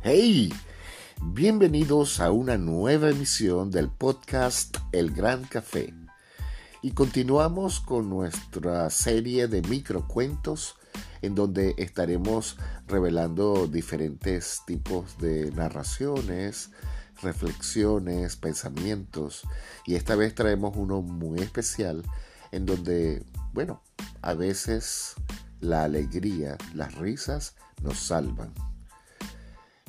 Hey, bienvenidos a una nueva emisión del podcast El Gran Café. Y continuamos con nuestra serie de microcuentos en donde estaremos revelando diferentes tipos de narraciones, reflexiones, pensamientos. Y esta vez traemos uno muy especial en donde, bueno, a veces la alegría, las risas nos salvan.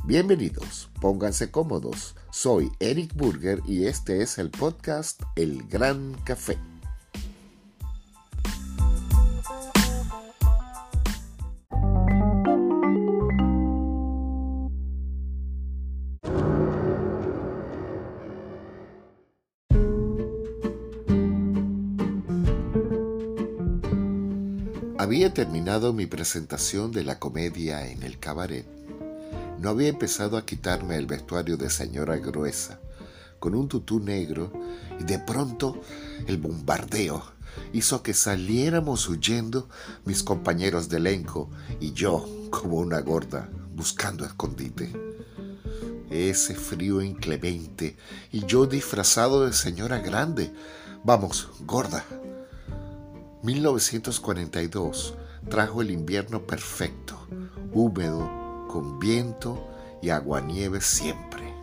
Bienvenidos, pónganse cómodos. Soy Eric Burger y este es el podcast El Gran Café. Había terminado mi presentación de la comedia en el cabaret. No había empezado a quitarme el vestuario de señora gruesa, con un tutú negro, y de pronto el bombardeo hizo que saliéramos huyendo mis compañeros de elenco y yo, como una gorda, buscando escondite. Ese frío inclemente y yo disfrazado de señora grande. Vamos, gorda, 1942 trajo el invierno perfecto, húmedo, con viento y aguanieve siempre.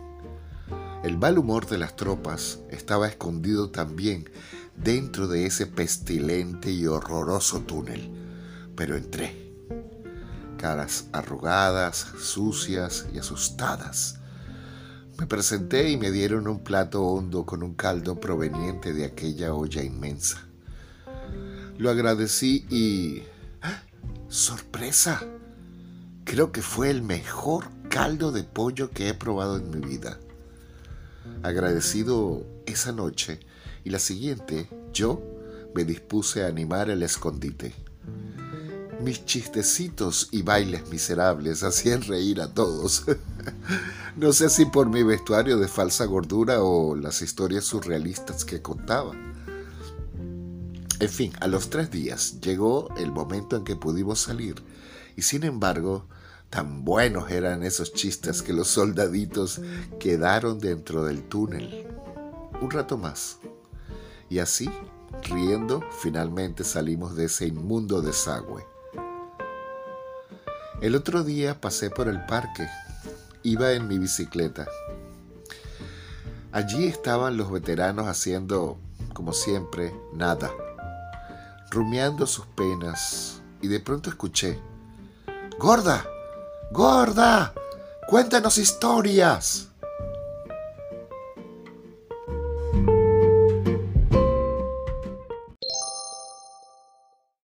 El mal humor de las tropas estaba escondido también dentro de ese pestilente y horroroso túnel, pero entré. Caras arrugadas, sucias y asustadas. Me presenté y me dieron un plato hondo con un caldo proveniente de aquella olla inmensa. Lo agradecí y... ¡ah! ¡Sorpresa! Creo que fue el mejor caldo de pollo que he probado en mi vida. Agradecido esa noche y la siguiente, yo me dispuse a animar el escondite. Mis chistecitos y bailes miserables hacían reír a todos. no sé si por mi vestuario de falsa gordura o las historias surrealistas que contaba. En fin, a los tres días llegó el momento en que pudimos salir y sin embargo, tan buenos eran esos chistes que los soldaditos quedaron dentro del túnel. Un rato más. Y así, riendo, finalmente salimos de ese inmundo desagüe. El otro día pasé por el parque. Iba en mi bicicleta. Allí estaban los veteranos haciendo, como siempre, nada rumiando sus penas, y de pronto escuché, Gorda, gorda, cuéntanos historias.